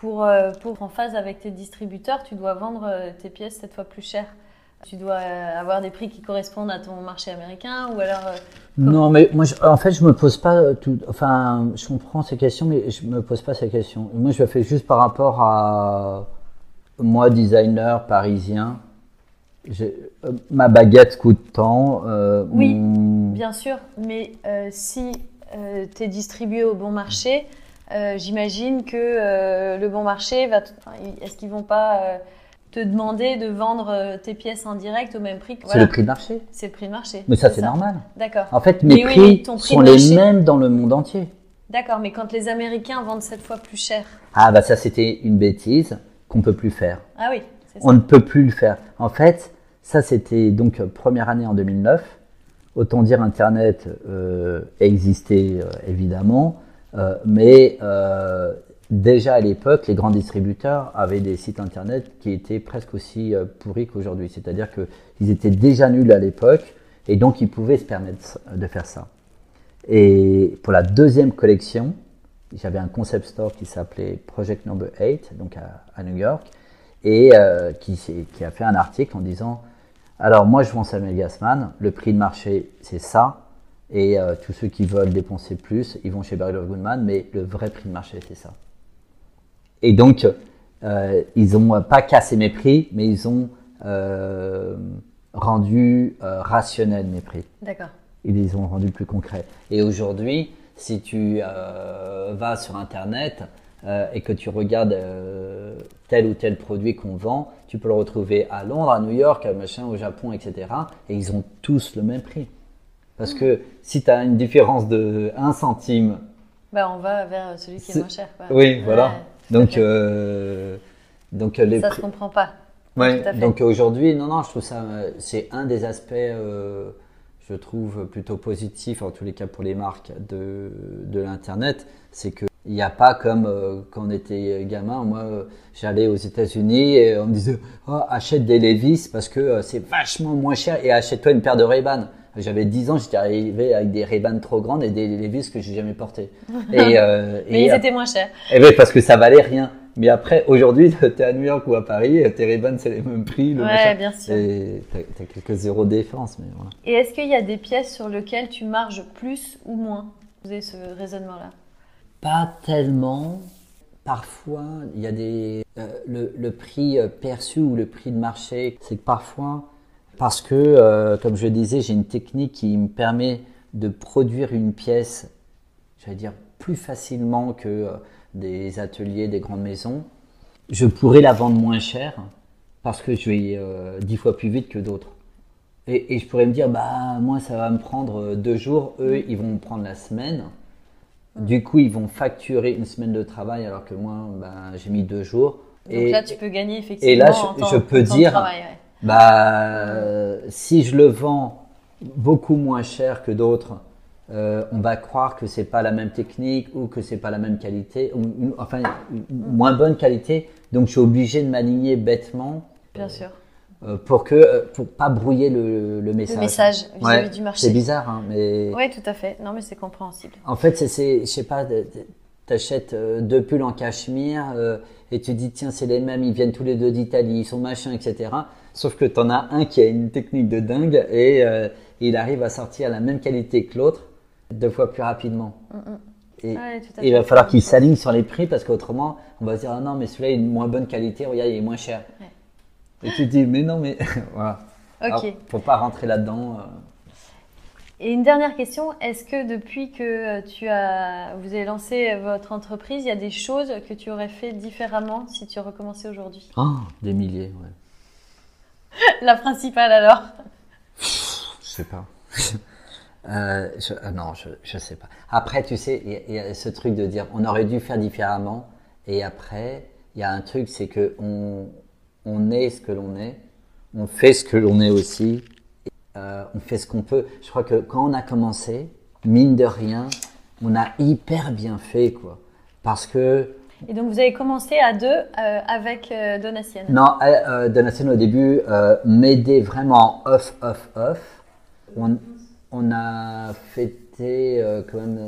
pour, euh, pour en phase avec tes distributeurs, tu dois vendre euh, tes pièces cette fois plus cher Tu dois euh, avoir des prix qui correspondent à ton marché américain ou alors Non, mais moi, en fait, je me pose pas tout. Enfin, je comprends ces questions, mais je me pose pas ces questions. Moi, je le fais juste par rapport à moi, designer parisien, euh, ma baguette coûte tant. Euh, oui, bien sûr, mais euh, si tu es distribué au bon marché, j'imagine que le bon marché va. Est-ce qu'ils vont pas te demander de vendre tes pièces en direct au même prix que. C'est le prix de marché. C'est le prix de marché. Mais ça, c'est normal. D'accord. En fait, mes prix, sont les mêmes dans le monde entier. D'accord, mais quand les Américains vendent cette fois plus cher. Ah, bah ça, c'était une bêtise qu'on peut plus faire. Ah oui. On ne peut plus le faire. En fait, ça c'était donc première année en 2009. Autant dire Internet euh, existait euh, évidemment, euh, mais déjà à l'époque, les grands distributeurs avaient des sites internet qui étaient presque aussi euh, pourris qu'aujourd'hui. C'est-à-dire qu'ils étaient déjà nuls à l'époque et donc ils pouvaient se permettre de faire ça. Et pour la deuxième collection, j'avais un concept store qui s'appelait Project Number 8, donc à, New York, et euh, qui, a fait un article en disant Alors, moi je vends Samuel Gassman, le prix de marché c'est ça, et euh, tous ceux qui veulent dépenser plus, ils vont chez Barry Goodman, mais le vrai prix de marché c'est ça. Et donc, euh, ils n'ont pas cassé mes prix, mais ils ont rendu rationnel mes prix. D'accord ils les ont rendus plus concrets. Et aujourd'hui, si tu euh, vas sur Internet euh, et que tu regardes euh, tel ou tel produit qu'on vend, tu peux le retrouver à Londres, à New York, à machin, au Japon, etc. Et ils ont tous le même prix. Parce que si tu as une différence de 1 centime... Bah, on va vers celui qui est, moins cher. Quoi. Oui, voilà. Donc, donc les ça ne se comprend pas. Ouais, donc aujourd'hui, non, non, je trouve ça, c'est un des aspects je trouve plutôt positif, en tous les cas pour les marques de, de l'Internet, c'est qu'il n'y a pas comme euh, quand on était gamin, moi euh, j'allais aux États-Unis et on me disait oh, achète des Levi's parce que euh, c'est vachement moins cher et achète-toi une paire de Ray-Ban. J'avais 10 ans, j'étais arrivé avec des Ray-Ban trop grandes et des Levi's que j'ai jamais portés. [laughs] Et, Mais ils étaient moins chers. Et oui, parce que ça valait rien. Mais après, aujourd'hui, [laughs] tu es à New York ou à Paris, tes ray c'est les mêmes prix. Le ouais, bien sûr. Tu as, quelques zéros de défense. Mais voilà. Et est-ce qu'il y a des pièces sur lesquelles tu marges plus ou moins? Vous avez ce raisonnement-là? Pas tellement. Parfois, il y a des. Euh, le, le, prix euh, perçu ou le prix de marché, c'est que parfois, parce que, euh, comme je disais, j'ai une technique qui me permet de produire une pièce, j'allais dire, plus facilement que des ateliers, des grandes maisons, je pourrais la vendre moins cher parce que je vais euh, dix fois plus vite que d'autres. Et, je pourrais me dire, bah moi ça va me prendre euh, deux jours, eux ils vont me prendre la semaine. Du coup ils vont facturer une semaine de travail alors que moi bah, j'ai mis deux jours. Donc et, là tu peux gagner effectivement. Et là je, peux dire, bah si je le vends beaucoup moins cher que d'autres, euh, on va croire que c'est pas la même technique ou que c'est pas la même qualité, ou, enfin moins bonne qualité. Donc je suis obligé de m'aligner bêtement. Bien sûr. Euh, pour que euh, pour pas brouiller le, message. Le message vis-à-vis du marché. C'est bizarre, hein, mais. Oui, tout à fait. Non, mais c'est compréhensible. En fait, c'est, je sais pas, t'achètes deux pulls en cachemire et tu dis tiens c'est les mêmes, ils viennent tous les deux d'Italie, ils sont machin, etc. Sauf que tu en as un qui a une technique de dingue et il arrive à sortir la même qualité que l'autre deux fois plus rapidement. Mm. Et, il va falloir qu'il s'aligne sur les prix parce qu'autrement, on va se dire ah non, mais celui-là est de moins bonne qualité, regarde, il est moins cher. Et tu te dis mais non, mais [laughs] voilà. Ok. faut pas rentrer là-dedans. Euh. Et une dernière question, est-ce que depuis que tu as, vous avez lancé votre entreprise, il y a des choses que tu aurais fait différemment si tu recommençais aujourd'hui? Ah, des milliers, ouais. La principale alors Je sais pas. [laughs] Euh, euh, non, je, je sais pas. Après, tu sais, il y, a ce truc de dire on aurait dû faire différemment. Et après, il y a un truc, c'est que on, on est ce que l'on est, on fait ce que l'on est aussi, euh, on fait ce qu'on peut. Je crois que quand on a commencé, mine de rien, on a hyper bien fait, quoi. Parce que. Et donc vous avez commencé à deux euh, avec euh, Donatien Non, euh, Donatien au début m'aidait vraiment off, off, off. On, a fêté quand même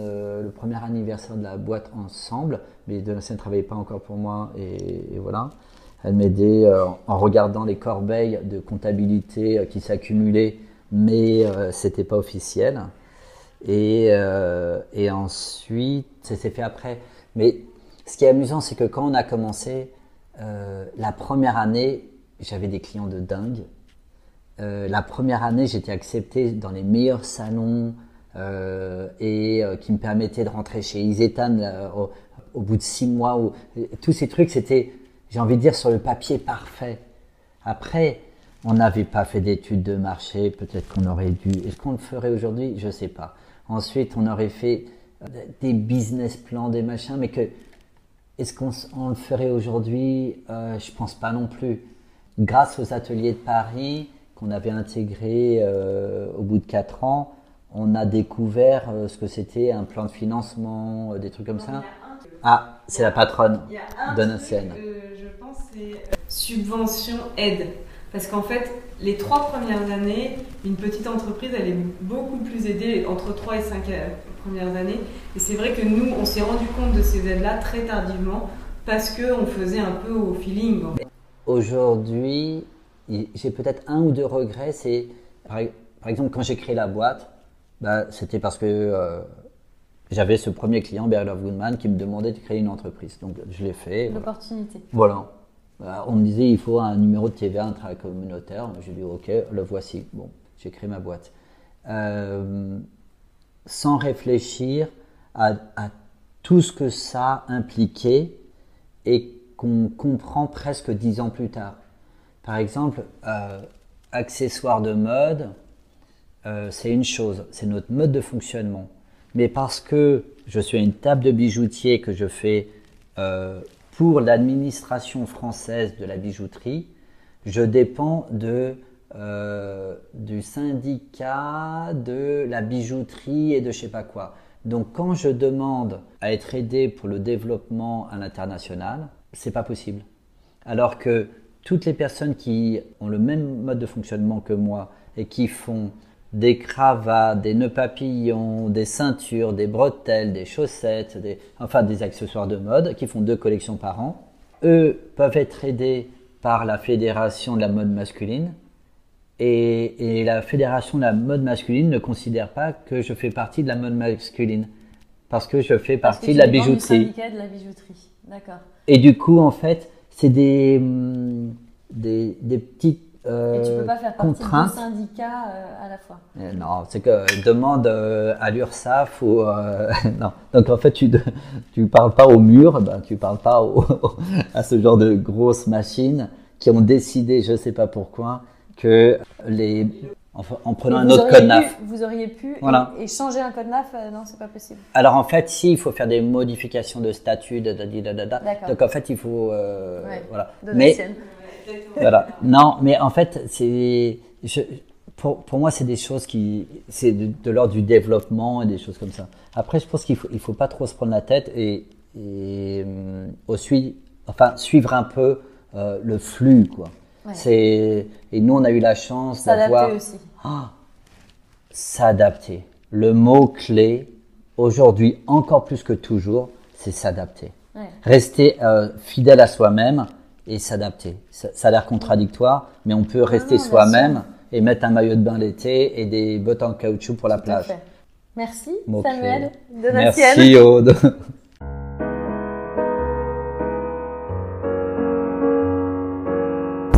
le premier anniversaire de la boîte ensemble, mais Donatien ne travaillait pas encore pour moi et, voilà. Elle m'aidait en regardant les corbeilles de comptabilité qui s'accumulaient, mais c'était pas officiel. Et, et ensuite, ça s'est fait après. Mais ce qui est amusant, c'est que quand on a commencé, la première année, j'avais des clients de dingue. Euh, la première année, j'étais accepté dans les meilleurs salons euh, et euh, qui me permettaient de rentrer chez Isetan au, au, bout de six mois. Où, tous ces trucs, c'était, j'ai envie de dire, sur le papier parfait. Après, on n'avait pas fait d'études de marché, peut-être qu'on aurait dû. Est-ce qu'on le ferait aujourd'hui? Je ne sais pas. Ensuite, on aurait fait des business plans, des machins, mais que est-ce qu'on le ferait aujourd'hui? Euh, Je pense pas non plus. Grâce aux ateliers de Paris, qu'on avait intégré euh, au bout de 4 ans, on a découvert euh, ce que c'était un plan de financement, euh, des trucs comme ça. Ah, c'est la patronne Il y a un de truc, Nocène. euh, je pense, c'est euh, subvention aide. Parce qu'en fait, les trois premières années, une petite entreprise, elle est beaucoup plus aidée entre 3 et 5 premières années. Et c'est vrai que nous, on s'est rendu compte de ces aides-là très tardivement parce qu'on faisait un peu au feeling. en fait. Aujourd'hui, j'ai peut-être un ou deux regrets. C'est par, par exemple quand j'ai créé la boîte, bah, c'était parce que euh, j'avais ce premier client, Barry Love Goodman, qui me demandait de créer une entreprise. Donc je l'ai fait. voilà. L'opportunité. Voilà. Bah, On me disait il faut un numéro de TVA intracommunautaire. J'ai dit ok, le voici. Bon, j'ai créé ma boîte. Euh, sans réfléchir à, tout ce que ça impliquait et qu'on comprend presque dix ans plus tard. Par exemple, euh, accessoires de mode, euh, c'est une chose, c'est notre mode de fonctionnement. Mais parce que je suis à une table de bijoutier que je fais euh, pour l'administration française de la bijouterie, je dépends de, euh, du syndicat de la bijouterie et de je sais pas quoi. Donc quand je demande à être aidé pour le développement à l'international, c'est pas possible. Alors que toutes les personnes qui ont le même mode de fonctionnement que moi et qui font des cravates, des nœuds papillons, des ceintures, des bretelles, des chaussettes, enfin des accessoires de mode, qui font deux collections par an, eux peuvent être aidés par la fédération de la mode masculine. Et, et la fédération de la mode masculine ne considère pas que je fais partie de la mode masculine. Parce que je fais partie de la du bijouterie. syndicat de la bijouterie. D'accord. Et du coup, en fait, c'est des, hum, des, des petites euh, Et tu peux pas faire partie de syndicats euh, à la fois. Euh, Non, c'est que demande euh, à l'URSSAF ou euh, [laughs] non. Donc en fait, tu tu parles pas au mur, ben, tu parles pas au- [laughs] à ce genre de grosses machines qui ont décidé, je sais pas pourquoi, que les en, prenant un autre code pu- NAF. Vous auriez pu Voilà. et, et changer un code NAF, euh, non, c'est pas possible. Alors en fait, si il faut faire des modifications de statut, da, donc en fait, il faut euh, Ouais. voilà. Mais voilà. Non, mais en fait, c'est pour, pour moi, c'est des choses qui c'est de, de l'ordre du développement et des choses comme ça. Après, je pense qu'il faut il faut pas trop se prendre la tête et, et aussi enfin suivre un peu euh, le flux quoi. Ouais. C'est et nous on a eu la chance d'avoir S'adapter aussi. ah, s'adapter. Le mot clé aujourd'hui encore plus que toujours, c'est s'adapter. Ouais. Rester euh, fidèle à soi-même et s'adapter. Ça, ça a l'air contradictoire, mais on peut rester soi-même et mettre un maillot de bain l'été et des bottes en caoutchouc pour la Tout plage. Merci Samuel de. Merci Aude. [laughs]